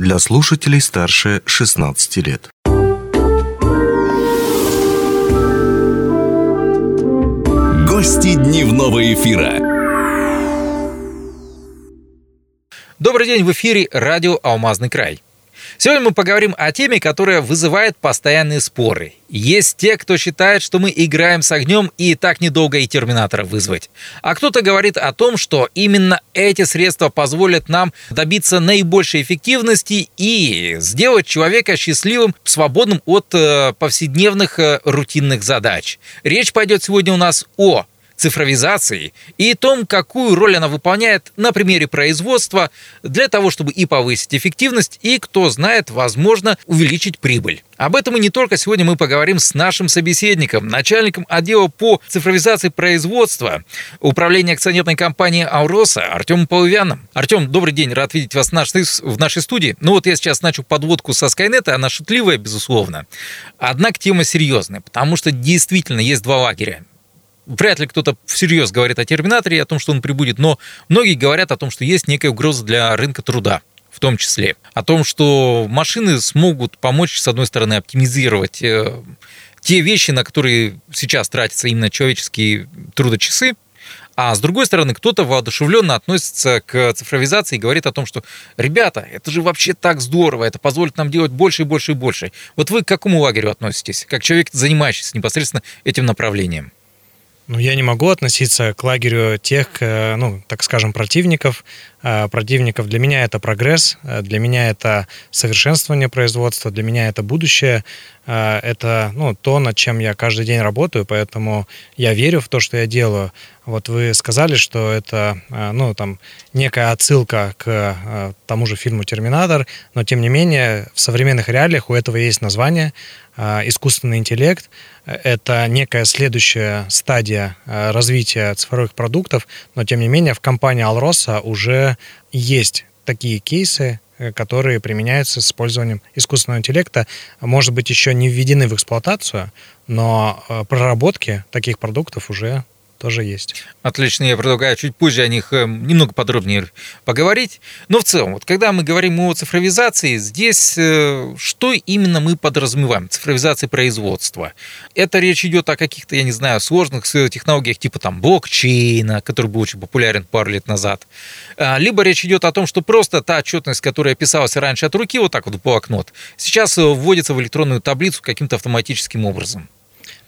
для слушателей старше 16 лет. Гости дневного эфира. Добрый день, в эфире радио «Алмазный край». Сегодня мы поговорим о теме, которая вызывает постоянные споры. Есть те, кто считает, что мы играем с огнем и так недолго и Терминатора вызвать. А кто-то говорит о том, что именно эти средства позволят нам добиться наибольшей эффективности и сделать человека счастливым, свободным от э, повседневных э, рутинных задач. Речь пойдет сегодня у нас о цифровизации и том, какую роль она выполняет на примере производства для того, чтобы и повысить эффективность, и, кто знает, возможно, увеличить прибыль. Об этом и не только сегодня мы поговорим с нашим собеседником, начальником отдела по цифровизации производства управления акционерной компании «Ауроса» Артемом Половяном. Артем, добрый день, рад видеть вас в нашей студии. Ну вот я сейчас начал подводку со Скайнета, она шутливая, безусловно. Однако тема серьезная, потому что действительно есть два лагеря вряд ли кто-то всерьез говорит о терминаторе и о том, что он прибудет, но многие говорят о том, что есть некая угроза для рынка труда в том числе. О том, что машины смогут помочь, с одной стороны, оптимизировать э, те вещи, на которые сейчас тратятся именно человеческие трудочасы, а с другой стороны, кто-то воодушевленно относится к цифровизации и говорит о том, что, ребята, это же вообще так здорово, это позволит нам делать больше и больше и больше. Вот вы к какому лагерю относитесь, как человек, занимающийся непосредственно этим направлением? Ну, я не могу относиться к лагерю тех, ну, так скажем, противников. Э, противников для меня это прогресс, э, для меня это совершенствование производства, для меня это будущее. Это ну, то, над чем я каждый день работаю, поэтому я верю в то, что я делаю. Вот вы сказали, что это ну, там, некая отсылка к тому же фильму «Терминатор», но тем не менее в современных реалиях у этого есть название «Искусственный интеллект», это некая следующая стадия э, развития цифровых продуктов, но тем не менее в компании Alrosa уже есть такие кейсы, э, которые применяются с использованием искусственного интеллекта, может быть, еще не введены в эксплуатацию, но э, проработки таких продуктов уже тоже есть. Отлично, я предлагаю чуть позже о них эм, немного подробнее поговорить. Но в целом, вот когда мы говорим о цифровизации, здесь э, что именно мы подразумеваем? Цифровизация производства. Это речь идет о каких-то, я не знаю, сложных технологиях типа там блокчейна, который был очень популярен пару лет назад. А, либо речь идет о том, что просто та отчетность, которая писалась раньше от руки, вот так вот в блокнот, сейчас э, вводится в электронную таблицу каким-то автоматическим образом.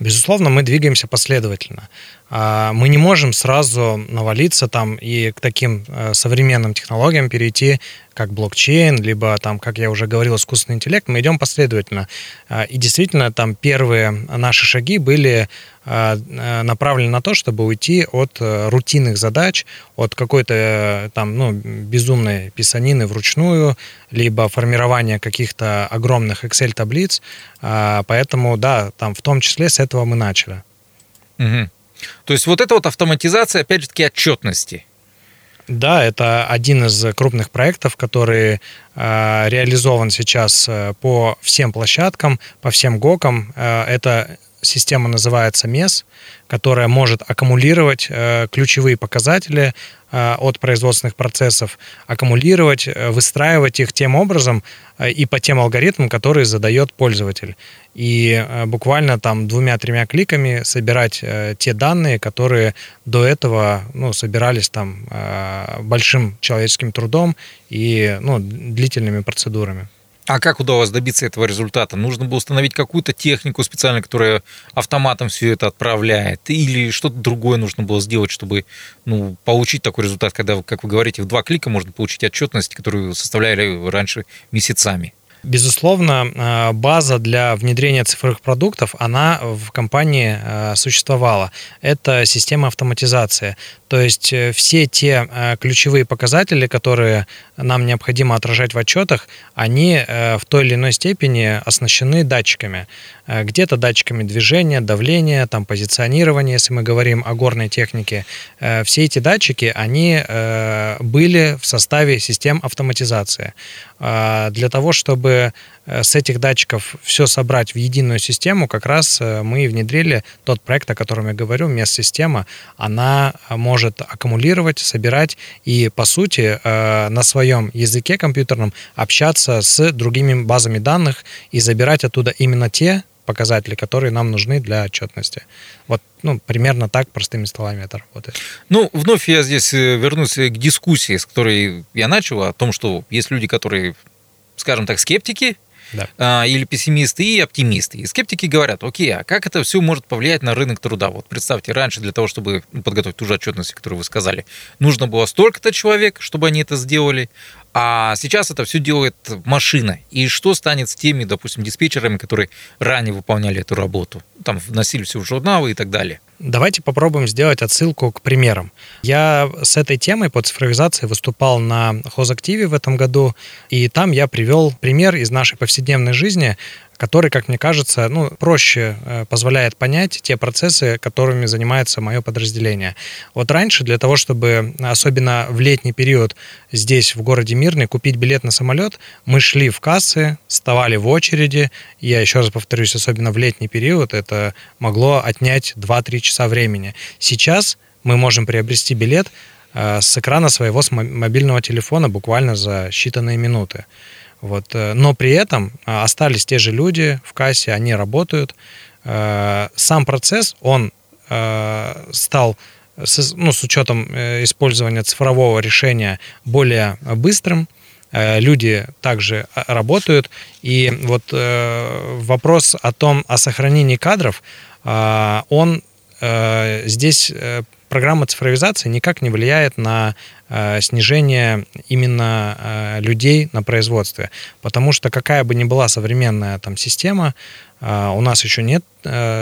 Безусловно, мы двигаемся последовательно. А, мы не можем сразу навалиться там и к таким э, современным технологиям перейти, как блокчейн, либо там, как я уже говорил, искусственный интеллект. Мы идем последовательно. А, и действительно, там первые наши шаги были а, э, направлены на то, чтобы уйти от э, рутинных задач, от какой-то там, ну, безумной писанины вручную, либо формирования каких-то огромных Excel-таблиц. Поэтому, да, там в том числе с этого мы начали. Угу. То есть вот эта вот автоматизация, опять же таки, отчетности. Да, это один из крупных проектов, который э, реализован сейчас э, по всем площадкам, по всем ГОКам. Э, это система называется MES, которая может аккумулировать э, ключевые показатели э, от производственных процессов, аккумулировать, э, выстраивать их тем образом э, и по тем алгоритмам, которые задает пользователь. И э, буквально там двумя-тремя кликами собирать э, те данные, которые до этого ну, собирались там э, большим человеческим трудом и ну, длительными процедурами. А как удалось добиться этого результата? Нужно было установить какую-то технику специально, которая автоматом все это отправляет, или что-то другое нужно было сделать, чтобы ну, получить такой результат, когда, как вы говорите, в два клика можно получить отчетность, которую составляли раньше месяцами? Безусловно, э, база для внедрения цифровых продуктов, она в компании э, существовала. Это система автоматизации. То есть э, все те ключевые показатели, которые нам необходимо отражать в отчетах, они в той или иной степени оснащены датчиками. э, где-то датчиками движения, давления, там, позиционирования, если мы говорим о горной технике. Э, все эти датчики, они были в составе систем автоматизации. Для того, чтобы с этих датчиков все собрать в единую систему, как раз мы внедрили тот проект, о котором я говорю, MES-система. Она может аккумулировать, собирать и, по сути, на своем языке компьютерном общаться с другими базами данных и забирать оттуда именно те показатели, которые нам нужны для отчетности. Вот, ну, примерно так, простыми словами это работает. Ну, вновь я здесь э, вернусь к дискуссии, с которой я начал, о том, что есть люди, которые, скажем так, скептики, да. а, или пессимисты и оптимисты. И скептики говорят, окей, а как это все может повлиять на рынок труда? Вот представьте, раньше для того, чтобы подготовить ту же отчетность, которую вы сказали, нужно было столько-то человек, чтобы они это сделали, а сейчас это все делает машина. И что станет с теми, допустим, диспетчерами, которые ранее выполняли эту работу? Там вносили все в журналы и так далее. Давайте попробуем сделать отсылку к примерам. Я с этой темой по цифровизации выступал на хозактиве в этом году, и там я привел пример из нашей повседневной жизни, который, как мне кажется, ну, проще э, позволяет понять те процессы, которыми занимается мое подразделение. Вот раньше для того, чтобы, особенно в летний период здесь, в городе Мирный, купить билет на самолет, мы шли в кассы, вставали в очереди. Я еще раз повторюсь, особенно в летний период, это могло отнять 2-3 часа времени. Сейчас мы можем приобрести билет э, с экрана своего мобильного телефона буквально за считанные минуты. Вот. Э, но при этом а, остались те же люди в кассе, они работают. Э, сам процесс, он э, стал ну, с учетом использования цифрового решения более быстрым, люди также работают. И вот вопрос о том, о сохранении кадров, он здесь программа цифровизации никак не влияет на э, снижение именно э, людей на производстве. Потому что какая бы ни была современная там система, э, у нас еще нет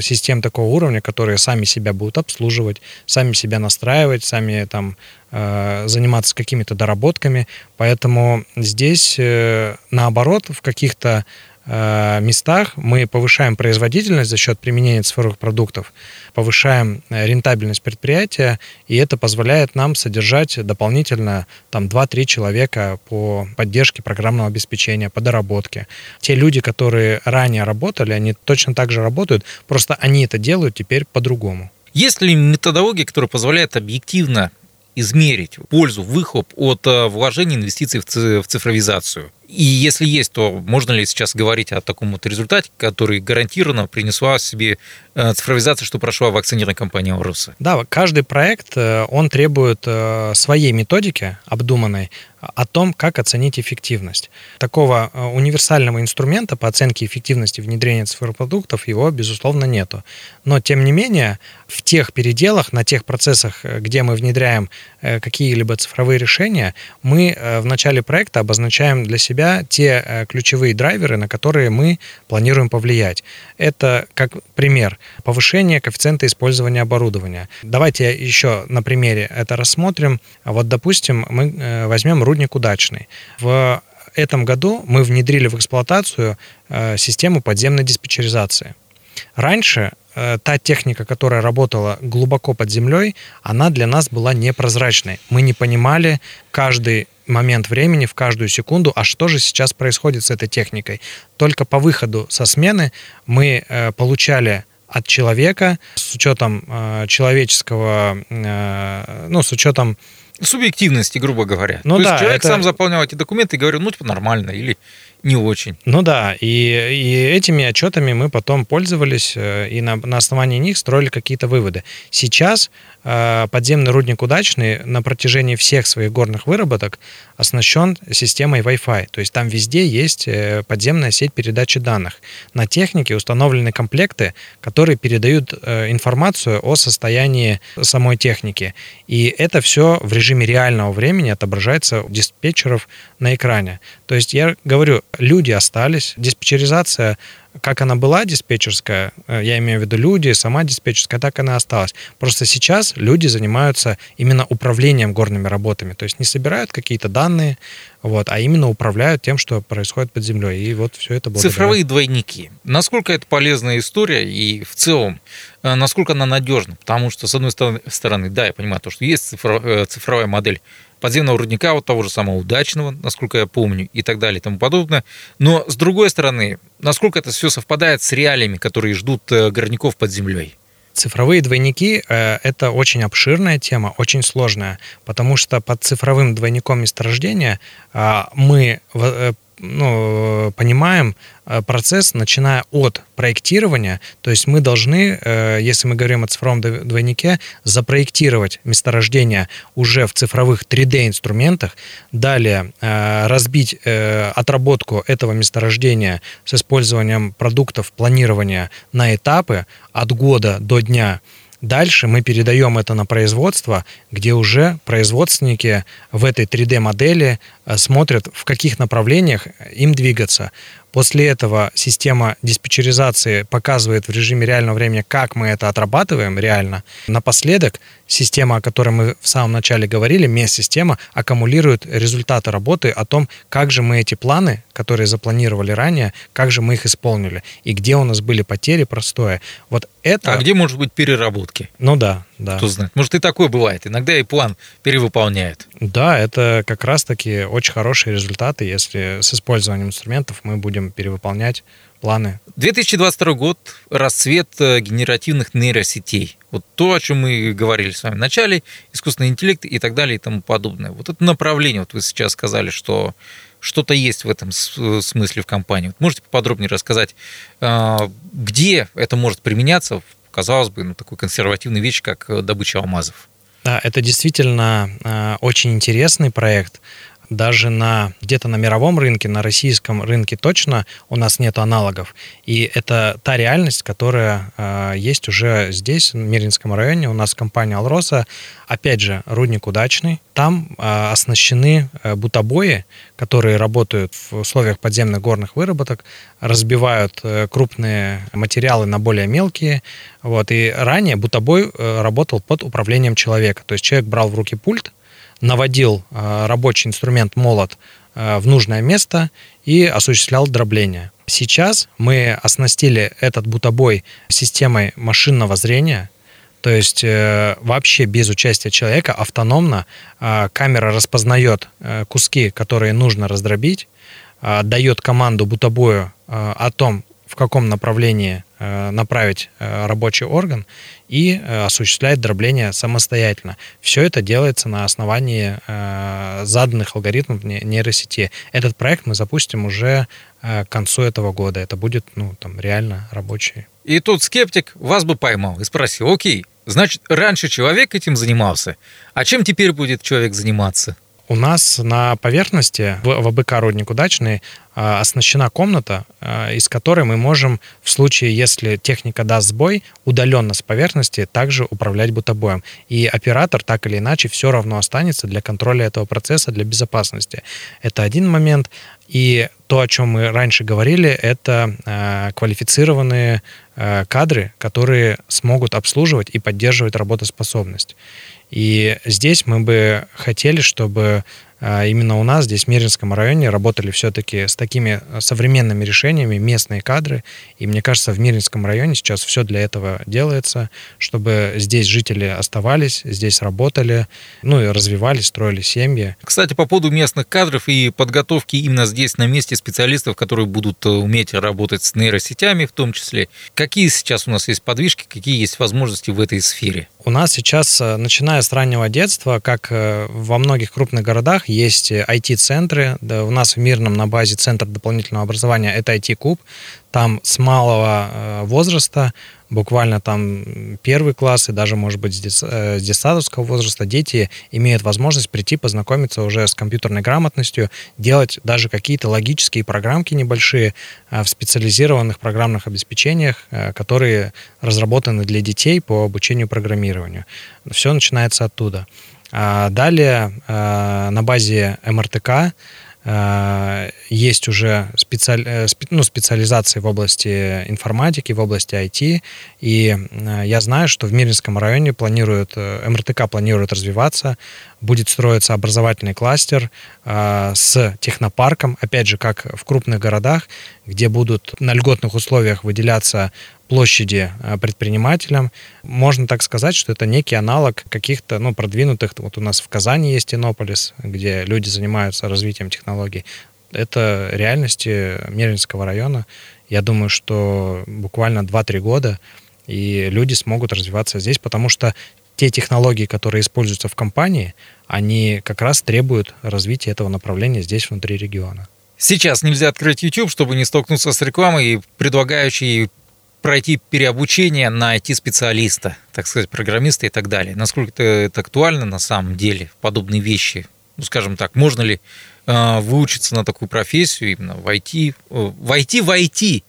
систем такого уровня, которые сами себя будут обслуживать, сами себя настраивать, сами там заниматься какими-то доработками. Поэтому здесь, наоборот, в каких-то Э, местах мы повышаем производительность за счет применения цифровых продуктов, повышаем э, рентабельность предприятия, и это позволяет нам содержать дополнительно там 2-3 человека по поддержке программного обеспечения, по доработке. Те люди, которые ранее работали, они точно так же работают, просто они это делают теперь по-другому. Есть ли методология, которая позволяет объективно измерить пользу, выхлоп от э, вложений инвестиций в цифровизацию? И если есть, то можно ли сейчас говорить о таком вот результате, который гарантированно принесла себе э, цифровизация, что прошла в акционерной компании «Ауруса»? Да, каждый проект, э, он требует э, своей методики обдуманной о том, как оценить эффективность. Такого универсального инструмента по оценке эффективности внедрения цифровых продуктов его, безусловно, нету. Но, тем не менее, в тех переделах, на тех процессах, где мы внедряем какие-либо цифровые решения, мы в начале проекта обозначаем для себя себя те э, ключевые драйверы, на которые мы планируем повлиять. Это, как пример, повышение коэффициента использования оборудования. Давайте еще на примере это рассмотрим. Вот, допустим, мы э, возьмем рудник удачный. В этом году мы внедрили в эксплуатацию э, систему подземной диспетчеризации. Раньше та техника, которая работала глубоко под землей, она для нас была непрозрачной. Мы не понимали каждый момент времени, в каждую секунду, а что же сейчас происходит с этой техникой. Только по выходу со смены мы э, получали от человека с учетом э, человеческого, э, ну, с учетом субъективности, грубо говоря. Ну, То да, есть человек это... сам заполнял эти документы и говорил, ну, типа, нормально, или не очень. Ну да, и, и этими отчетами мы потом пользовались и на, на основании них строили какие-то выводы. Сейчас подземный рудник «Удачный» на протяжении всех своих горных выработок оснащен системой Wi-Fi. То есть там везде есть э, подземная сеть передачи данных. На технике установлены комплекты, которые передают информацию о состоянии самой техники. И это все в режиме реального времени отображается у диспетчеров на экране. То есть я говорю, Люди остались. Диспетчеризация как она была диспетчерская, э, я имею в виду люди, сама диспетчерская, так она осталась. Просто сейчас люди занимаются именно управлением горными работами, то есть не собирают какие-то данные, вот, а именно управляют тем, что происходит под землей. И вот все это благодаря... Цифровые двойники. Насколько это полезная история и в целом, э, насколько она надежна? Потому что, с одной стороны, да, я понимаю, то, что есть э, цифровая модель подземного рудника, вот того же самого удачного, насколько я помню, и так далее и тому подобное. Но, с другой стороны, насколько это все совпадает с реалиями, которые ждут э, горняков под землей? Цифровые двойники э, – это очень обширная тема, очень сложная, потому что под цифровым двойником месторождения э, мы ну, понимаем э, процесс, начиная от проектирования. То есть мы должны, э, если мы говорим о цифровом двойнике, запроектировать месторождение уже в цифровых 3D-инструментах, далее э, разбить отработку этого месторождения с использованием продуктов планирования на этапы от года до дня – Дальше мы передаем это на производство, где уже производственники в этой 3D-модели э, смотрят, в каких направлениях им двигаться. После этого система диспетчеризации показывает в режиме реального времени, как мы это отрабатываем реально. Напоследок система, о которой мы в самом начале говорили, MES-система, аккумулирует результаты работы о том, как же мы эти планы, которые запланировали ранее, как же мы их исполнили, и где у нас были потери, простое. Вот это... А где может быть переработки? Ну да, да. Кто знает. Может и такое бывает. Иногда и план перевыполняет. Да, это как раз-таки очень хорошие результаты, если с использованием инструментов мы будем перевыполнять планы. 2022 год – расцвет э, генеративных нейросетей. Вот то, о чем мы говорили с вами в начале, искусственный интеллект и так далее и тому подобное. Вот это направление, вот вы сейчас сказали, что что-то есть в этом э, смысле в компании. Вот можете поподробнее рассказать, э, где это может применяться, казалось бы, ну, такой консервативной вещи, как добыча алмазов? Да, это действительно очень интересный проект даже на где-то на мировом рынке, на российском рынке точно у нас нет аналогов. И это та реальность, которая э, есть уже здесь, в Миринском районе. У нас компания «Алроса», опять же, рудник удачный. Там э, оснащены э, бутобои, которые работают в условиях подземных горных выработок, разбивают э, крупные материалы на более мелкие. Вот. И ранее бутобой э, работал под управлением человека. То есть человек брал в руки пульт, наводил э, рабочий инструмент молот э, в нужное место и осуществлял дробление. Сейчас мы оснастили этот бутобой системой машинного зрения, то есть э, вообще без участия человека автономно камера распознает куски, которые нужно раздробить, дает команду бутобою о том, в каком направлении э, направить э, рабочий орган и э, осуществляет дробление самостоятельно. Все это делается на основании заданных алгоритмов нейросети. Этот проект мы запустим уже к концу этого года. Это будет ну, там, реально рабочий. И тут скептик вас бы поймал и спросил, окей, значит, раньше человек этим занимался, а чем теперь будет человек заниматься? У нас на поверхности в, в АБК «Рудник удачный» а, оснащена комната, а, из которой мы можем в случае, если техника даст сбой, удаленно с поверхности также управлять бутобоем. И оператор так или иначе все равно останется для контроля этого процесса, для безопасности. Это один момент. И то, о чем мы раньше говорили, это э, квалифицированные э, кадры, которые смогут обслуживать и поддерживать работоспособность. И здесь мы бы хотели, чтобы а, именно у нас здесь, в Миринском районе, работали все-таки с такими а, современными решениями местные кадры. И мне кажется, в Миринском районе сейчас все для этого делается, чтобы здесь жители оставались, здесь работали, ну и развивались, строили семьи. Кстати, по поводу местных кадров и подготовки именно здесь на месте специалистов, которые будут э, уметь работать с нейросетями в том числе. Какие сейчас у нас есть подвижки, какие есть возможности в этой сфере? У нас сейчас, э, начиная с раннего детства, как э, во многих крупных городах, есть IT-центры. Да, у нас в Мирном на базе Центр дополнительного образования это IT-куб. Там с малого э, возраста, буквально там первый класс и даже, может быть, с, дес, э, детсадовского возраста дети имеют возможность прийти познакомиться уже с компьютерной грамотностью, делать даже какие-то логические программки небольшие э, в специализированных программных обеспечениях, которые разработаны для детей по обучению программированию. Все начинается оттуда. А далее на базе МРТК Э, есть уже специаль... Э, ну, специализации в области информатики, в области IT, и э, я знаю, что в Мирнинском районе планируют, МРТК планирует развиваться, будет строиться образовательный кластер с технопарком, опять же, как в крупных городах, где будут на льготных условиях выделяться площади предпринимателям. Можно так сказать, что это некий аналог каких-то ну, продвинутых. Вот у нас в Казани есть Иннополис, где люди занимаются развитием технологий это реальности Мерлинского района. Я думаю, что буквально 2-3 года, и люди смогут развиваться здесь, потому что те технологии, которые используются в компании, они как раз требуют развития этого направления здесь, внутри региона. Сейчас нельзя открыть YouTube, чтобы не столкнуться с рекламой, предлагающей пройти переобучение на IT-специалиста, так сказать, программиста и так далее. Насколько это актуально на самом деле, подобные вещи? Ну, скажем так, можно ли выучиться на такую профессию, именно войти, э, войти в IT,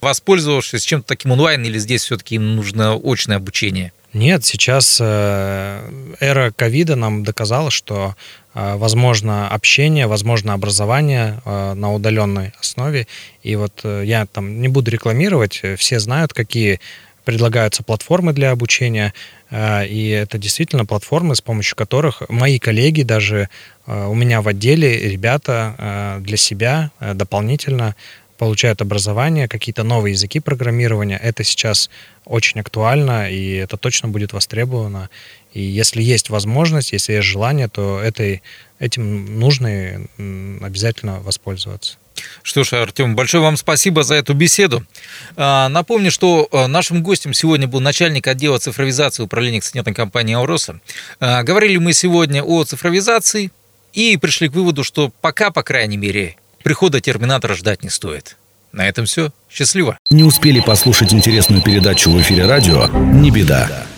воспользовавшись чем-то таким онлайн, или здесь все-таки им нужно очное обучение? Нет, сейчас э, эра ковида нам доказала, что э, возможно общение, возможно образование на удаленной основе. И вот я там не буду рекламировать, все знают, какие предлагаются платформы для обучения, и это действительно платформы, с помощью которых мои коллеги, даже э, у меня в отделе, ребята э, для себя дополнительно получают образование, какие-то новые языки программирования. Это сейчас очень актуально, и это точно будет востребовано. И если есть возможность, если есть желание, то этой, этим нужно обязательно воспользоваться. Что ж, Артем, большое вам спасибо за эту беседу. А, напомню, что а, нашим гостем сегодня был начальник отдела цифровизации управления акционерной компании «Ауроса». А, говорили мы сегодня о цифровизации и пришли к выводу, что пока, по крайней мере, прихода терминатора ждать не стоит. На этом все. Счастливо. Не успели послушать интересную передачу в эфире радио? Не беда.